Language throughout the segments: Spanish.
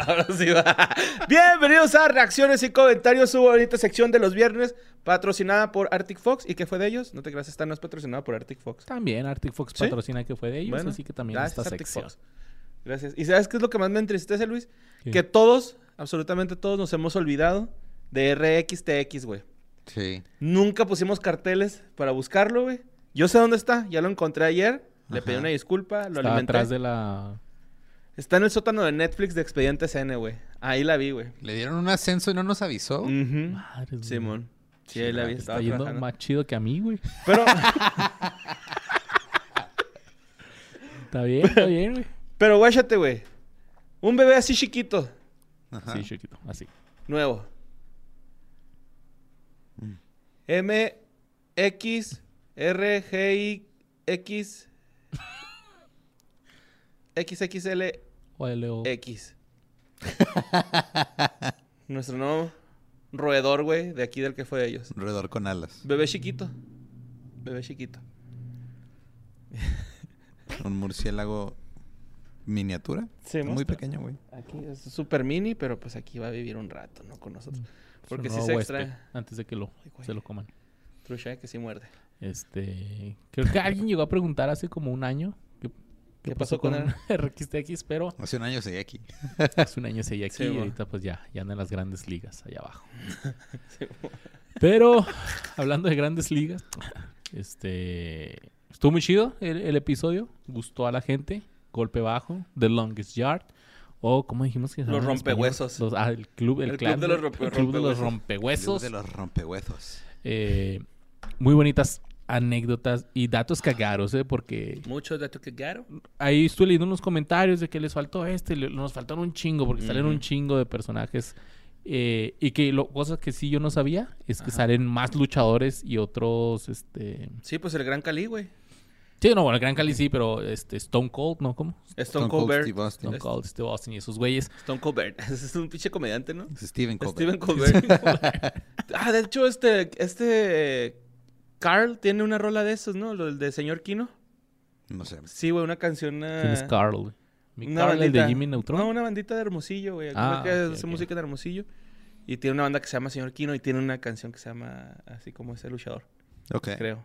Ahora sí va. Bienvenidos a Reacciones y Comentarios, su bonita sección de los viernes, patrocinada por Arctic Fox. ¿Y qué fue de ellos? No te creas, esta no es patrocinada por Arctic Fox. También Arctic Fox ¿Sí? patrocina que fue de ellos, Bueno, así que también gracias, esta Arctic sección. Fox. Gracias. ¿Y sabes qué es lo que más me entristece, Luis? ¿Qué? Que todos, absolutamente todos, nos hemos olvidado de RXTX, güey. Sí. Nunca pusimos carteles para buscarlo, güey. Yo sé dónde está, ya lo encontré ayer. Le pedí una disculpa, lo Está alimenté. atrás de la... Está en el sótano de Netflix de Expediente CN, güey. Ahí la vi, güey. Le dieron un ascenso y no nos avisó. Ujú. Madre, güey. Simón. Sí, ahí la vi. Está Estaba yendo trabajando. más chido que a mí, güey. Pero, Está bien, está bien, güey. pero guáchate, güey. Un bebé así chiquito, Ajá. Sí, chiquito, así. nuevo. M, X, R, G, I, X, XXL, O L-O. X. Nuestro nuevo roedor, güey, de aquí del que fue de ellos. Roedor con alas. Bebé chiquito. Bebé chiquito. Un murciélago miniatura. Sí, muy pequeño, güey. Aquí es súper mini, pero pues aquí va a vivir un rato, ¿no? Con nosotros. Porque sí nuevo se extrae. Antes de que lo, Ay, se lo coman. Trucha, que sí muerde. Este... Creo que alguien llegó a preguntar hace como un año qué, ¿Qué pasó con él? RXTX, pero Hace un año seguí aquí. hace un año seguía aquí Sí, y ahorita pues ya, ya anda en las grandes ligas allá abajo. Sí. Pero, hablando de grandes ligas, este... Estuvo muy chido el, el episodio. Gustó a la gente. Golpe bajo. The Longest Yard. O, ¿cómo dijimos que se Los rompehuesos. Los- ah, el club, el, El clan club de los rompe- el club de los rompehuesos. Club rompehuesos. de los rompehuesos. Eh, muy bonitas anécdotas y datos cagados, ¿eh? Porque Mucho de tu que garo. ahí estuve leyendo unos comentarios de que les faltó este, le- nos faltaron un chingo, porque salen un chingo de personajes. eh, y que lo, cosas que sí yo no sabía es que Ajá. salen más luchadores y otros, este... Sí, pues el Gran Cali, güey. Sí, no, bueno, el Gran Cali sí, pero este Stone Cold, ¿no? ¿Cómo? Stone, Cold Bear. Steve Austin. Stone Cold, Steve Austin y esos güeyes. Stone. Ese es un pinche comediante, ¿no? Steven Colbert. Steven Colbert. ah, de hecho, este, este Carl tiene una rola de esos, ¿no? Lo del de Señor Kino. No sé. Sí, güey, una canción. ¿Quién es Carl? güey? Mi Una Carl, el de bandita. Jimmy Neutron. No, una bandita de Hermosillo, güey. Ah, que hace música de Hermosillo. Y tiene una banda que se llama Señor Kino y tiene una canción que se llama así como ese luchador, Ok. creo.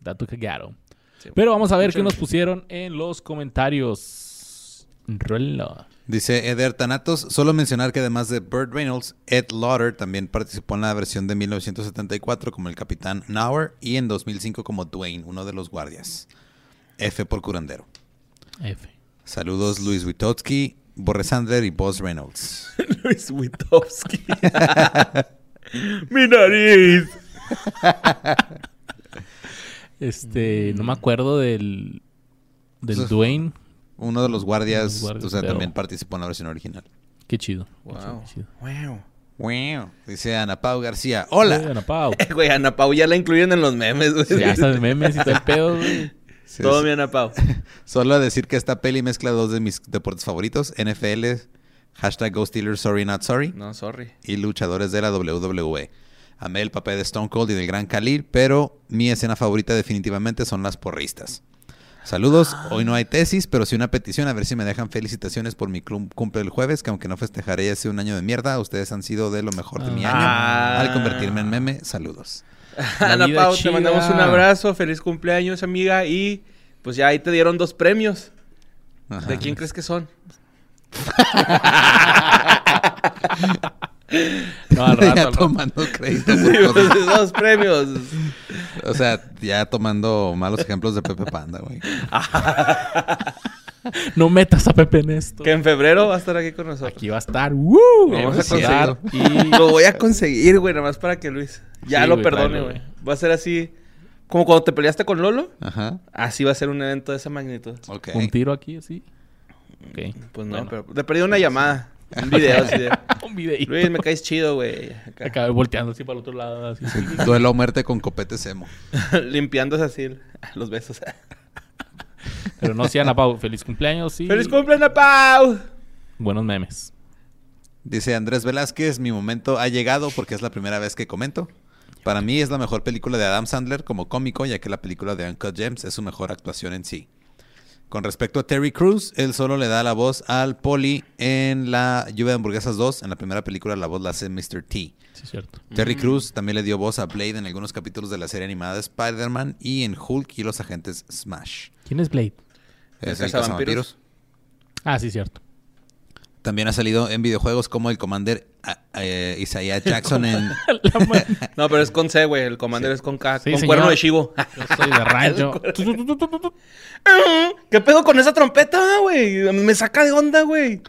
Dato cagado. Sí. Pero vamos a ver Mucho qué nos pusieron en los comentarios. Rola. Dice Eder Thanatos, solo mencionar que además de Burt Reynolds, Ed Lauder también participó en la versión de 1974 como el capitán Nauer y en 2005 como Dwayne, uno de los guardias. F por curandero. F. Saludos Luis Witowski, Borre Sandler y Boss Reynolds. Luis Witowski. Mi nariz. Este, no me acuerdo del. Del Dwayne. Uno de los guardias, Los guardias, o sea, pero- también participó en la versión original. Qué chido. Qué Wow. chido, qué chido. Wow. Wow. Dice Ana Pau García, hola. Oigan, Pau. Eh, Güey, Ana Pau ya la incluyen en los memes, güey. Ya está el memes y todo el pedo, güey. Sí, Todo sí. mi Ana Pau. Solo a decir que esta peli mezcla dos de mis deportes favoritos, NFL, hashtag Go Steelers Sorry Not Sorry, No, sorry. y luchadores de la WWE. Amé el papel de Stone Cold y del Gran Khalil, pero mi escena favorita definitivamente son las porristas. Saludos, hoy no hay tesis, pero sí una petición, a ver si me dejan felicitaciones por mi cumple el jueves, que aunque no festejaré ya hace un año de mierda, ustedes han sido de lo mejor de mi año. Ah. Al convertirme en meme, saludos. La Ana Pau, chida. te mandamos un abrazo. Feliz cumpleaños, amiga. Y pues ya ahí te dieron dos premios. Ajá. ¿De quién crees que son? No, al rato, ya al rato. tomando crédito. Por pues, dos premios. O sea, ya tomando malos ejemplos de Pepe Panda, güey. No metas a Pepe en esto. Que en febrero va a estar aquí con nosotros. Aquí va a estar. ¡Woo! Vamos Vamos a y Lo voy a conseguir, güey, nada más para que Luis ya Sí, lo güey, perdone, güey. Va a ser así, como cuando te peleaste con Lolo. Ajá. Así va a ser un evento de esa magnitud. Ok. un tiro aquí así. Ok. Pues no, Bueno. pero le perdí una llamada. Un video así de... Un. Luis, me caes chido, güey. Acá. Acabé volteando así para el otro lado. Así. Duelo a muerte con copete semo. Limpiándose así los besos. Pero no, sí, Ana Pau. Feliz cumpleaños. Sí. ¡Feliz cumpleaños, Pau! Buenos memes. Dice Andrés Velázquez, mi momento ha llegado porque es la primera vez que comento. Para mí es la mejor película de Adam Sandler como cómico, ya que la película de Uncut Gems es su mejor actuación en sí. Con respecto a Terry Crews, él solo le da la voz al Poli en la Lluvia de Hamburguesas 2. En la primera película la voz la hace Mr. T. Sí, es cierto. Terry Mm. Crews también le dio voz a Blade en algunos capítulos de la serie animada de Spider-Man y en Hulk y los agentes Smash. ¿Quién es Blade? ¿El Es el cazavampiros? cazavampiros. Ah, sí, cierto. También ha salido en videojuegos como el Commander ah, eh, Isaiah Jackson en... No, pero es con C, güey. El commander es con K. Sí, con señor. cuerno de chivo. Yo soy de rancho. ¿Qué pedo con esa trompeta, güey? Me saca de onda, güey.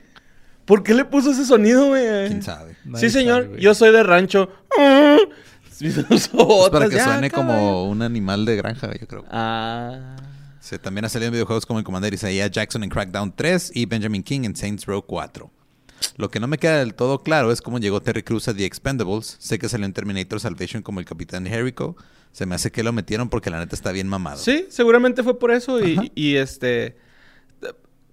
¿Por qué le puso ese sonido, güey? ¿Quién sabe? Nadie Sí, señor. sabe. Yo soy de rancho. Es para que ya, suene como un animal de granja, yo creo. Ah. Sí, también ha salido en videojuegos como el Commander Isaiah Jackson en Crackdown 3 y Benjamin King en Saints Row 4. Lo que no me queda del todo claro es cómo llegó Terry Crews a The Expendables. Sé que salió en Terminator Salvation como el Capitán Jericho. Se me hace que lo metieron porque la neta está bien mamado. Sí, seguramente fue por eso. Y, y, este.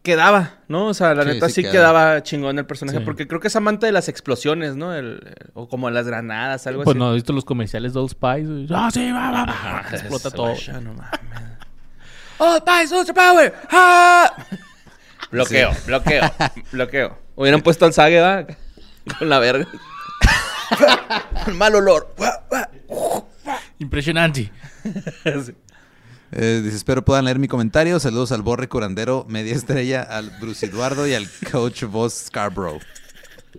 Quedaba, ¿no? O sea, la Sí, neta sí sí, queda. quedaba chingón el personaje. Sí. Porque creo que es amante de las explosiones, ¿no? El, el- o como las granadas, algo Pues así. no, he visto los comerciales de Old Spice. Ah, sí, va, va, va. Ah, Explota todo. ya, no mames. ¡Oh, Spice, Ultra Power! ¡Ah! Bloqueo, bloqueo, bloqueo. Hubieran puesto al Sage, ¿va? Con la verga. Con mal olor. Impresionante. Sí. Eh, dice, espero puedan leer mi comentario. Saludos al Borre Curandero, media estrella, al Bruce Eduardo y al Coach Boss Scarborough.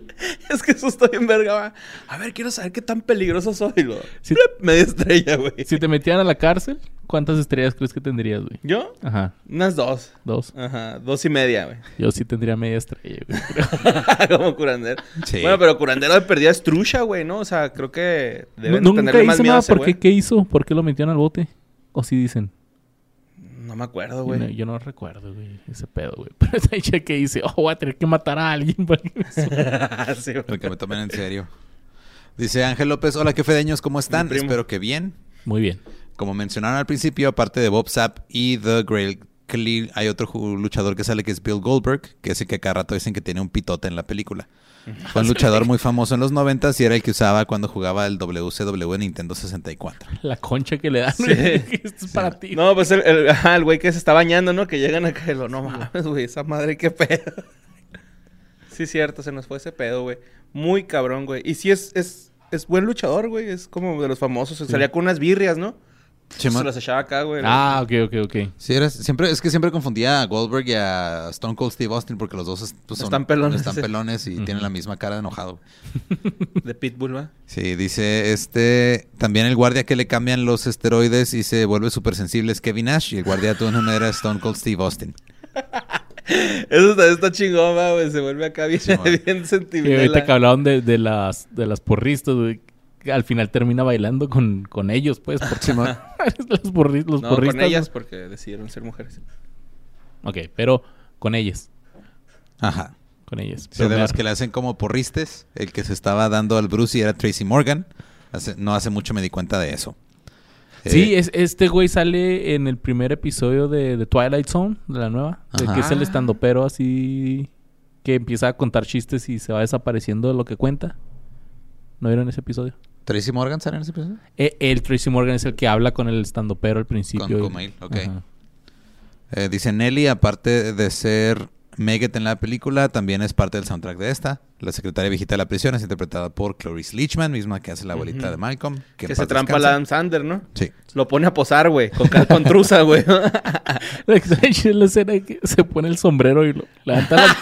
Es que eso está bien verga, va. A ver, quiero saber qué tan peligroso soy, lo. Sí. Media estrella, güey. Si te metieran a la cárcel, ¿cuántas estrellas crees que tendrías, güey? ¿Yo? Ajá, Unas dos. dos. Ajá, dos y media, güey. Yo sí tendría media estrella, güey. Como curandero. Sí. Bueno, pero curandero de perdida es trucha, güey, ¿no? O sea, creo que deben Nunca tenerle más hizo miedo a nada. ese ¿Por qué? güey. ¿Qué hizo? ¿Por qué lo metieron al bote? O sí dicen. No me acuerdo, Yo güey. no, yo no recuerdo, güey, ese pedo, güey. Pero esa dicha que dice, oh, voy a tener que matar a alguien. para que me suba". Sí, güey. Para que me tomen en serio. Dice Ángel López, hola, qué fedeños, ¿cómo están? Espero que bien. Muy bien. Como mencionaron al principio, aparte de Bob Sapp y The Grail Khalil, hay otro luchador que sale que es Bill Goldberg, que es el que cada rato dicen que tiene un pitote en la película. Fue un luchador muy famoso en los 90 y era el que usaba cuando jugaba el WCW en Nintendo 64. La concha que le dan. Sí. güey, Esto es para ti. No, pues el, el, ajá, el güey que se está bañando, ¿no? Que llegan acá y lo, no mames, güey, esa madre, qué pedo. Sí, cierto, se nos fue ese pedo, güey. Muy cabrón, güey. Y sí es, es, es buen luchador, güey. Es como de los famosos. Salía con unas birrias, ¿no? Se las echaba acá, güey. Ah, ok, ok, ok. Sí, eres- siempre, es que siempre confundía a Goldberg y a Stone Cold Steve Austin porque los dos es- pues, son- Están pelones, están sí. pelones y Ujú. tienen la misma cara de enojado. De Pitbull, ¿va? Sí, dice este también el guardia que le cambian los esteroides y se vuelve súper sensible es Kevin Nash y el guardia de todas maneras Stone Cold Steve Austin. Eso está, está chingón, güey. Se vuelve acá bien, Sí, bien Y sentimental. ahorita que hablaban de, de las, de las porristas, güey. Al final termina bailando con, con ellos, pues. Porque los, porri- los No, con ellas porque decidieron ser mujeres. Ok, pero con ellas. Ajá. Con ellas. Sí, Pero de los que le hacen como porristes, el que se estaba dando al Bruce y era Tracy Morgan. Hace- no hace mucho me di cuenta de eso. Sí, Eh, es, este güey sale en el primer episodio de, de Twilight Zone, de la nueva. De que es el estandopero así que empieza a contar chistes y se va desapareciendo de lo que cuenta. ¿No vieron ese episodio? Tracy Morgan sale en ese episodio. E- el Tracy Morgan es el que habla con el estandopero al principio. Con Kumail, ok. Eh, dice Nelly, aparte de ser Megat en la película, también es parte del soundtrack de esta. La secretaria viejita de la prisión es interpretada por Cloris Leachman, misma que hace la abuelita de Malcolm. Que, se trampa descanse. Adam Sander, ¿no? Sí. Lo pone a posar, güey. Con, con truza, güey. La escena que se pone el sombrero y lo levanta la...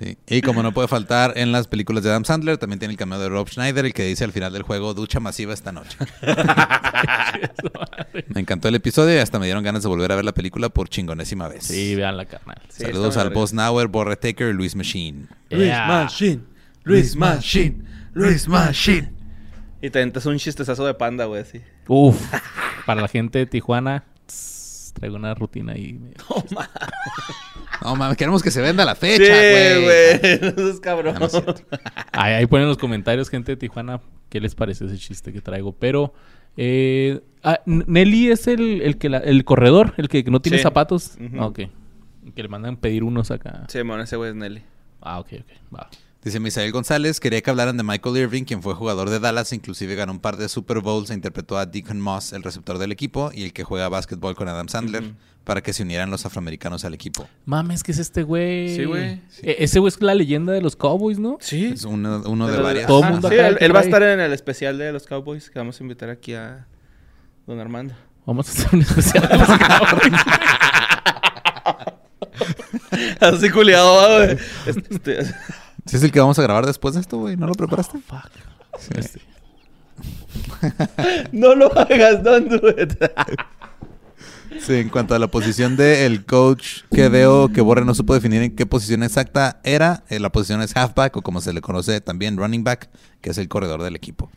Sí. Y como no puede faltar en las películas de Adam Sandler, también tiene el cameo de Rob Schneider, el que dice al final del juego, ducha masiva esta noche. Me encantó el episodio y hasta me dieron ganas de volver a ver la película por chingonésima vez. sí, vean la carnal. Sí, Saludos al. Boss Nauer, Borre Taker y Luis Machine. Yeah. Machine. Luis Machine. Luis Machine. Y te aventas un chistezazo de panda, güey, así. Uf, para la gente de Tijuana, tss, traigo una rutina ahí. No mames, queremos que se venda la Sí, fecha, güey. güey. Eso es cabrón. Ah, no es. Ahí, ahí ponen en los comentarios, gente de Tijuana, qué les parece ese chiste que traigo. Pero, eh, ah, Nelly es el, el que la- el corredor, el que no tiene Sí. zapatos. Ujú. Ah, ok. Que le mandan pedir unos acá. Sí, bueno, ese güey es Nelly. Ah, ok, ok. Va. Dice Misael González, quería que hablaran de Michael Irving, quien fue jugador de Dallas, inclusive ganó un par de Super Bowls e interpretó a Deacon Moss, el receptor del equipo, y el que juega básquetbol con Adam Sandler, para que se unieran los afroamericanos al equipo. Mames, ¿qué es este güey? Sí, güey. E- ese güey es la leyenda de los Cowboys, ¿no? Sí. Es uno, uno de Pero- varias. Todo mundo sí, acá él, que él va a estar en el especial de los Cowboys que vamos a invitar aquí a Don Armando. Vamos a hacer un especial de los Cowboys. Así culiado, güey. Este, ¿Sí es el que vamos a grabar después de esto, güey? ¿No lo preparaste? Fuck. Sí. Este, no lo hagas, don't do it. Sí, en cuanto a la posición del coach que veo que Borre no supo definir en qué posición exacta era, eh, la posición es halfback o como se le conoce también running back, que es el corredor del equipo.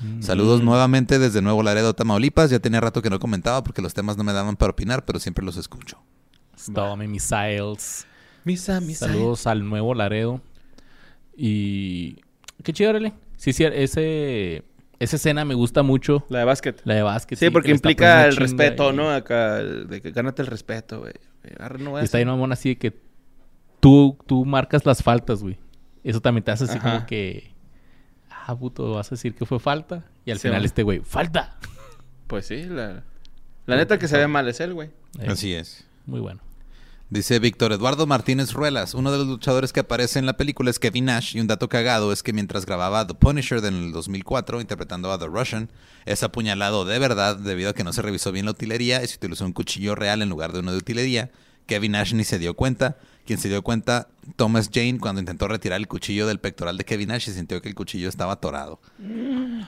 Mm. Saludos nuevamente desde Nuevo Laredo, Tamaulipas. Ya tenía rato que no comentaba porque los temas no me daban para opinar, pero siempre los escucho. Stormy Missiles. Misa, misa. Saludos al nuevo Laredo. Y. Qué chido, órale. Sí, sí, ese. Esa escena me gusta mucho. La de básquet. La de básquet. Sí, porque implica el respeto, y- ¿no? Acá, de que gánate el respeto, güey. No está hacer- bien mamón así de que tú, tú marcas las faltas, güey. Eso también te hace así Ajá. como que... Ah, puto, vas a decir que fue falta. Y al Sí, final man. este güey, ¡falta! Pues sí, la... La neta que se ve mal es él, güey. Eh, Así es. Muy bueno. Dice Víctor Eduardo Martínez Ruelas, uno de los luchadores que aparece en la película es Kevin Nash y un dato cagado es que mientras grababa The Punisher en el 2004 interpretando a The Russian, es apuñalado de verdad debido a que no se revisó bien la utilería y se utilizó un cuchillo real en lugar de uno de utilería. Kevin Nash ni se dio cuenta. Quien se dio cuenta, Thomas Jane, cuando intentó retirar el cuchillo del pectoral de Kevin Nash y sintió que el cuchillo estaba atorado.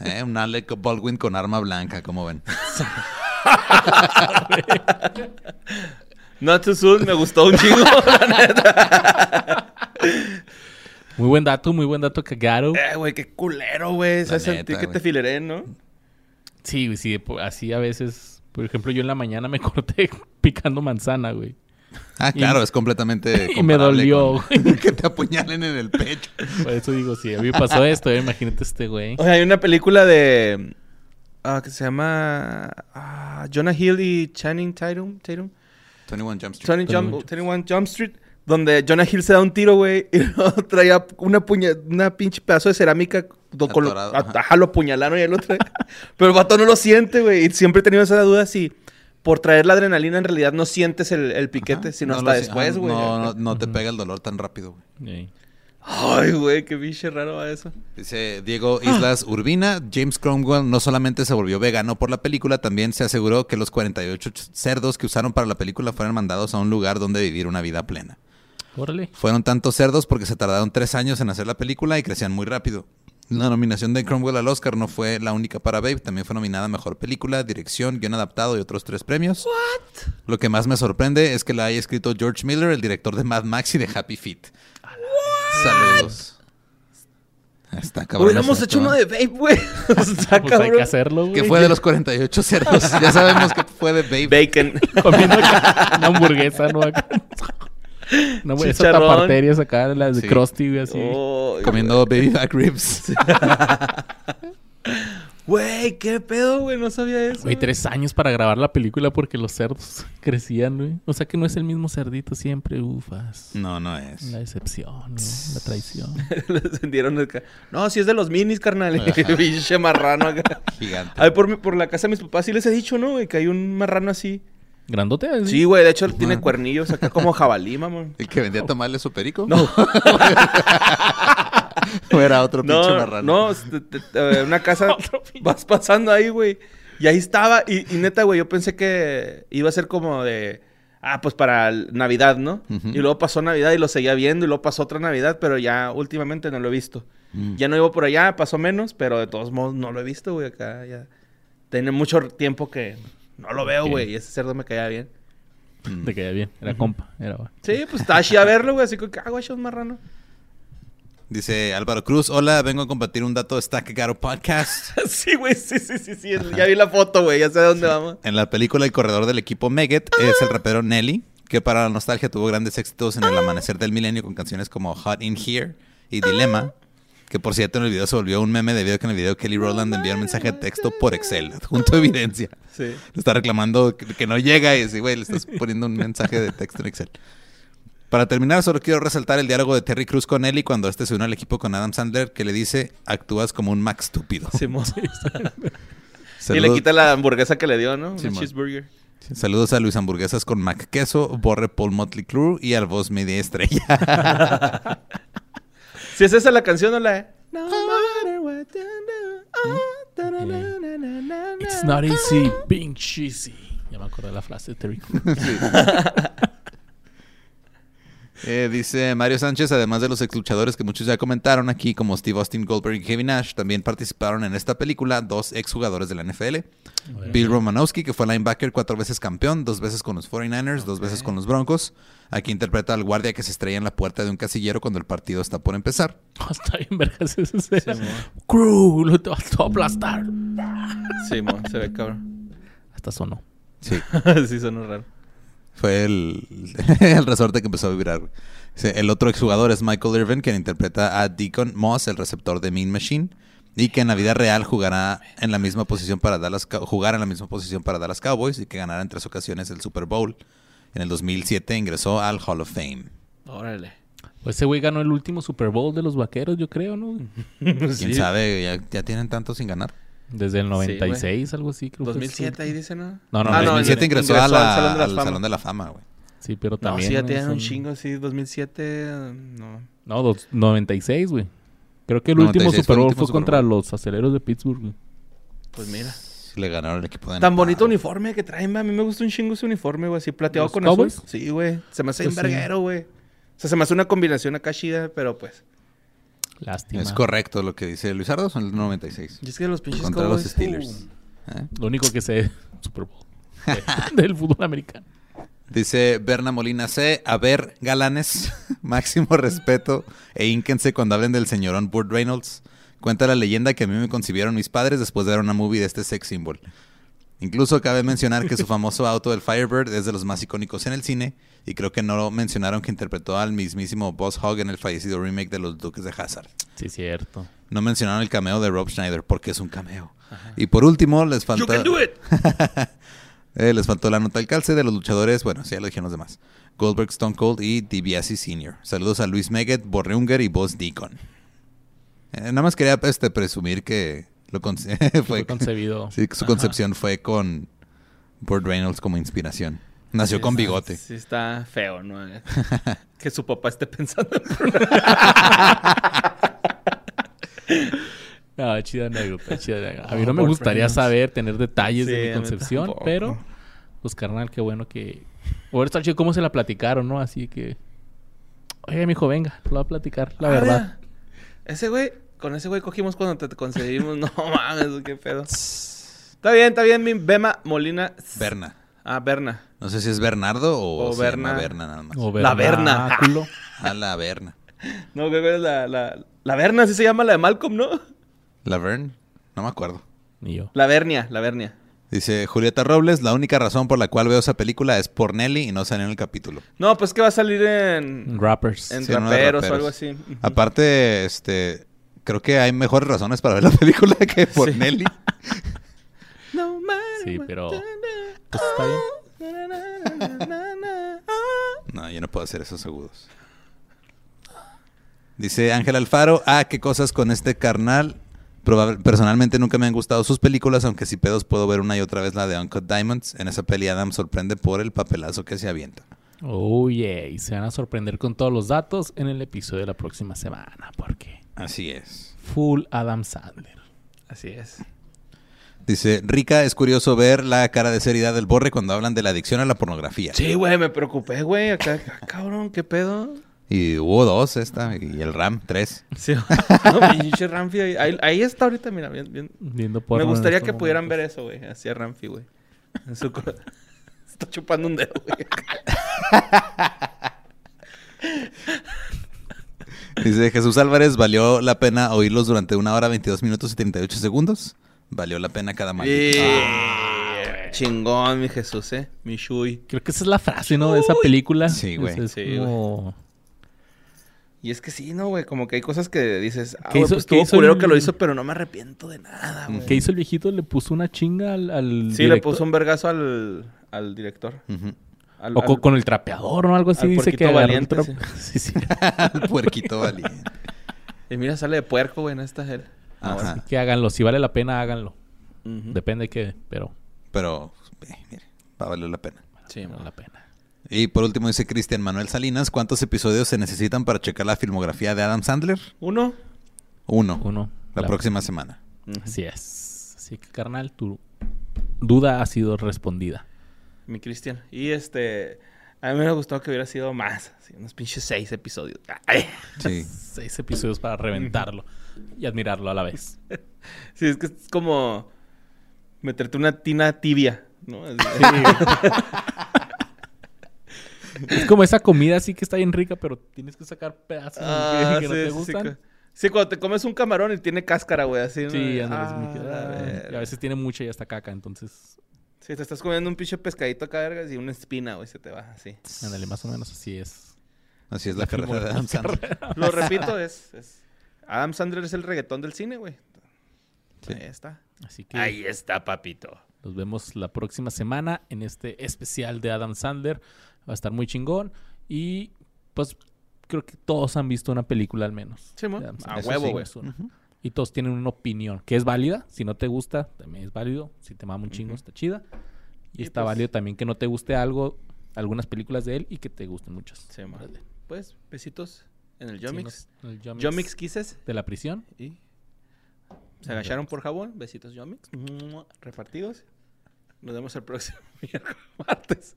Eh, un Alec Baldwin con arma blanca, como ven. Not too soon, me gustó un chingo, la neta. Muy buen dato, muy buen dato cagado. Eh, güey, qué culero, güey. ¿Sabes neta, sentir que güey. te fileré, no? Sí, güey, sí, así a veces... Por ejemplo, yo en la mañana me corté picando manzana, güey. Ah, Y- claro, es completamente y me dolió, con que te apuñalen en el pecho. Por eso digo, si a mí me pasó esto, eh, imagínate este güey. O sea, hay una película de... ah, que se llama... ah, Jonah Hill y Channing Tatum. Tatum. 21 Jump Street. 20 Jump, 21 21 Jump Street. Donde Jonah Hill se da un tiro, güey. Y luego traía una, puña, una pinche pedazo de cerámica. do- con ajá. lo apuñalaron y el otro. Pero el vato no lo siente, güey. Y siempre he tenido esa duda si por traer la adrenalina en realidad no sientes el, el piquete, Ajá. sino No hasta después, güey. No, no, no te pega el dolor tan rápido, güey. Ey. Ay, güey, qué biche raro va eso. Dice Diego Islas Urbina, James Cromwell no solamente se volvió vegano por la película, también se aseguró que los 48 ch- cerdos que usaron para la película fueran mandados a un lugar donde vivir una vida plena. Órale. Fueron tantos cerdos porque se tardaron tres años en hacer la película y crecían muy rápido. La nominación de Cromwell al Oscar no fue la única para Babe, también fue nominada a Mejor Película, Dirección, Guión Adaptado y otros tres premios. Lo que más me sorprende es que la haya escrito George Miller, el director de Mad Max y de Happy Feet. Saludos. Está cabrón. Hubiéramos hecho uno de Babe, güey. Está Pues hay que hacerlo, güey. Que fue de los 48 cerdos. ya sabemos que fue de Babe. Bacon. Comiendo una hamburguesa, ¿no? No, güey, esas Chicharrón. taparterias acá, las de Sí. Krusty, güey, así. Oh, Comiendo baby back ribs. Güey, qué pedo, güey. No sabía eso. Güey, tres años para grabar la película porque los cerdos crecían, güey. O sea que no es el mismo cerdito siempre, ufas. No, no es. La decepción, güey, la traición. Le encendieron el ca- No, si es de los minis, carnal. Pinche marrano acá. Gigante. Ay, por, mi- por la casa de mis papás sí les he dicho, ¿no? güey? Que hay un marrano así. ¿Grandote? así? Sí, güey. De hecho, tiene Ajá. cuernillos acá como jabalí, mamón. ¿El que vendía tamales su perico? No. ¿O era otro pinche No, marrano? no, este, te- te- una casa pinche. vas pasando ahí, güey. Y ahí estaba. Y, y neta, güey, yo pensé que iba a ser como de. Ah, pues para el- Navidad, ¿no? Y luego pasó Navidad y lo seguía viendo. Y luego pasó otra Navidad, pero ya últimamente no lo he visto. Mm. Ya no iba por allá, pasó menos, pero de todos modos no lo he visto, güey. Acá ya. Tiene mucho tiempo que no lo veo, güey. Y ese cerdo me caía bien. Mm. Te quedé bien. Era compa. Era, güey. Sí, pues estaba así a verlo, güey. Así que, ah, güey, es un marrano. Dice Álvaro Cruz, hola, vengo a compartir un dato de Stack Garo Podcast. sí, güey, sí, sí, sí, sí. Ya vi la foto, güey. Ya sé a dónde vamos. En la película El corredor del equipo Meget es el rapero Nelly, que para la nostalgia tuvo grandes éxitos en el amanecer del milenio con canciones como Hot in Here y Dilemma, que por cierto en el video se volvió un meme debido a que en el video Kelly Rowland envió un mensaje de texto por Excel, junto a evidencia. Sí. Le está reclamando que, no llega y así, güey, le estás poniendo un mensaje de texto en Excel. Para terminar, solo quiero resaltar el diálogo de Terry Cruz con Ellie cuando este se une al equipo con Adam Sandler, que le dice, actúas como un Max estúpido. Y le quita la hamburguesa que le dio, ¿no? Simón. cheeseburger. Saludos a Luis Hamburguesas con Mac Queso, Borre Paul Motley Crue y al voz media estrella. Si es esa la canción o la de... No matter what you do, oh, ta-ra-na-na-na-na-na. It's not easy being cheesy. Ya me acordé de la frase de Terry Crews. Eh, dice Mario Sánchez, además de los ex luchadores que muchos ya comentaron aquí, como Steve Austin, Goldberg y Kevin Nash, también participaron en esta película dos ex jugadores de la NFL. Bill Romanowski, que fue linebacker cuatro veces campeón, dos veces con los 49ers, dos veces con los Broncos. Aquí interpreta al guardia que se estrella en la puerta de un casillero cuando el partido está por empezar. Oh, está bien, vergas. Esa escena. Simón. Crew, lo te vas a aplastar. Simón, se ve cabrón. Hasta sonó. Sí. sí, sonó raro. Fue el, el resorte que empezó a vibrar. El otro exjugador es Michael Irvin, quien interpreta a Deacon Moss, el receptor de Mean Machine, y que en la vida real jugará en la misma posición para Dallas, Cow- jugar en la misma posición para Dallas Cowboys y que ganará en tres ocasiones el Super Bowl. En el 2007 ingresó al Hall of Fame. Órale. Pues ese güey ganó el último Super Bowl de los vaqueros, yo creo, ¿no? ¿Quién Sí. sabe? Ya, ya tienen tanto sin ganar. Desde el Sí, 96, algo así, creo que 2007 fue. ahí dice, ¿no? No, no, Ah, no, 2007 ingresó ingresó, a al la- Salón de la al Fama. Salón de la Fama, güey. Sí, pero No, también. sí, ya ¿no? tienen un chingo, sí. 2007, no. No, dos- 96, güey. Creo que el último 96 fue Super Bowl último fue Super contra Bowl. los aceleros de Pittsburgh. güey. Pues mira. Le ganaron el equipo de Tan bonito uniforme que traen, va. A mí me gusta un chingo ese uniforme, güey. Así plateado ¿Los con Cowboys? azul. Sí, güey. Se me hace Pues un sí. verguero, güey. O sea, se me hace una combinación acá chida, pero pues. Lástima. Es correcto lo que dice Luis Ardo, son el 96. Y es que los pinches Contra Cowboys, los Steelers. ¿Eh? Lo único que sé Super Bowl. de- del fútbol americano. Dice Berna Molina C. A ver, galanes, máximo respeto e ínquense cuando hablen del señorón Burt Reynolds. Cuenta la leyenda que a mí me concibieron mis padres después de ver una movie de este sex symbol. Incluso cabe mencionar que su famoso auto, el Firebird, es de los más icónicos en el cine. Y creo que no mencionaron que interpretó al mismísimo Boss Hogg en el fallecido remake de Los Duques de Hazard. Sí, cierto. No mencionaron el cameo de Rob Schneider porque es un cameo. Y por último, les You falta... can do it. Eh, les faltó la nota al calce de los luchadores. Bueno, sí, ya lo dijeron los demás. Goldberg, Stone Cold y DiBiase Sr. Saludos a Luis Meget, Borre Unger y Boss Deacon. Eh, nada más quería este, presumir que lo conce- Fue concebido. sí, su concepción fue con Burt Reynolds como inspiración. Nació Sí con está- bigote. Sí, está feo, ¿no? que su papá esté pensando en No, chida anécdota, chida anécdota. A mí no me gustaría saber, tener detalles Sí, de mi concepción, pero pues carnal, qué bueno que... O está chido cómo se la platicaron, ¿no? Así que... Oye, mijo, venga, lo voy a platicar, la Ah, verdad. mira, Ese güey, con ese güey cogimos cuando te, concedimos. no mames, qué pedo. Está bien, está bien, mi Bema Molina. Berna. Ah, Berna. No sé si es Bernardo o, O se llama Berna. Berna nada más. O La Berna. vernáculo. A la Berna. No, creo que es la, la, la Berna, así se llama la de Malcolm, ¿no? ¿La Vern? No me acuerdo. Ni yo. La Vernia, la Vernia. Dice Julieta Robles, la única razón por la cual veo esa película es por Nelly y no salió en el capítulo. No, pues que va a salir en, Rappers. en Sí, raperos, o algo así. Aparte, este, creo que hay mejores razones para ver la película que por Sí. Nelly. No matter Sí, pero-. Pues está bien. No, yo no puedo hacer esos agudos. Dice Ángel Alfaro, ah, qué cosas con este carnal. Probable- personalmente nunca me han gustado sus películas, aunque si pedos puedo ver una y otra vez la de Uncut Diamonds. En esa peli Adam sorprende por el papelazo que se avienta. Oh, yeah. Y se van a sorprender con todos los datos en el episodio de la próxima semana. Porque Así es. full Adam Sandler. Así es. Dice, Rica, es curioso ver la cara de seriedad del borre cuando hablan de la adicción a la pornografía. Sí, güey, me preocupé, güey. Acá, acá, cabrón, ¿qué pedo? Y hubo dos, esta, y el RAM, tres. Sí. No, pinche Ramfi. Ahí, ahí- está ahorita, mira, bien, bien. Viendo Me porno en gustaría que pudieran ver eso, güey. Así a Ramfi, güey. En su Está chupando un dedo, güey. Dice Jesús Álvarez, ¿valió la pena oírlos durante una hora, 22 minutos y 38 segundos? Valió la pena cada maldito. Y... Chingón, mi Jesús, eh. Mi Shui. Creo que esa es la frase, ¿no? De esa película. Sí, güey. Es- Sí, como- Y es que sí, ¿no, güey? Como que hay cosas que dices, ah, ¿Qué hizo- pues qué estuvo el- que lo hizo, pero no me arrepiento de nada, güey. ¿Qué hizo el viejito? Le puso una chinga al, al Sí, le puso un vergazo al, al director. Ujú. Al- O co- al- con el trapeador o algo así. al Dice que valiente, trapo. Sí, sí. El puerquito valiente. Y mira, sale de puerco, güey, en esta. Ajá. Así que háganlo. Si vale la pena, háganlo. Depende de qué, pero Pero, eh, mire, va a valer la pena. Sí, vale la pena. Y por último dice Cristian Manuel Salinas, ¿cuántos episodios se necesitan para checar la filmografía de Adam Sandler? Uno. Uno. Uno. La, La- próxima semana. Ujú. Así es. Así que, carnal, tu duda ha sido respondida. Mi Cristian. Y este. A mí me hubiera gustado que hubiera sido más. así, unos pinches seis episodios. Ay. Sí. Seis episodios para reventarlo y admirarlo a la vez. Sí, es que es como meterte una tina tibia, ¿no? Así- Es como esa comida así que está bien rica, pero tienes que sacar pedazos Ah, que no sí, te sí, sí, gustan. Sí, cuando te comes un camarón y tiene cáscara, güey, así. ¿no? Sí, Ah, que- la ah, verga. y a veces tiene mucha y hasta caca, entonces, Sí, te estás comiendo un pinche pescadito acá, vergas, y una espina, güey, se te va así. ándale, más o menos así es. Así es la, carrera de Adam Sandler. Lo repito, es, es- Adam Sandler es el reggaetón del cine, güey. Sí. Ahí está. Así que Ahí está, papito. nos vemos la próxima semana en este especial de Adam Sandler. Va a estar muy chingón y pues creo que todos han visto una película al menos. Sí, A huevo, Sí, güey. Y todos tienen una opinión que es válida. Si no te gusta, también es válido. Si te mama un chingo, está chida. Y, Y está pues- válido también que no te guste algo, algunas películas de él y que te gusten muchas. Sí. Órale. Pues, besitos en el Sí, Yomix. ¿no? El Yomix Kisses. de la prisión. Y se agacharon por jabón. Besitos Yomix. Repartidos. Nos vemos el próximo miércoles, martes.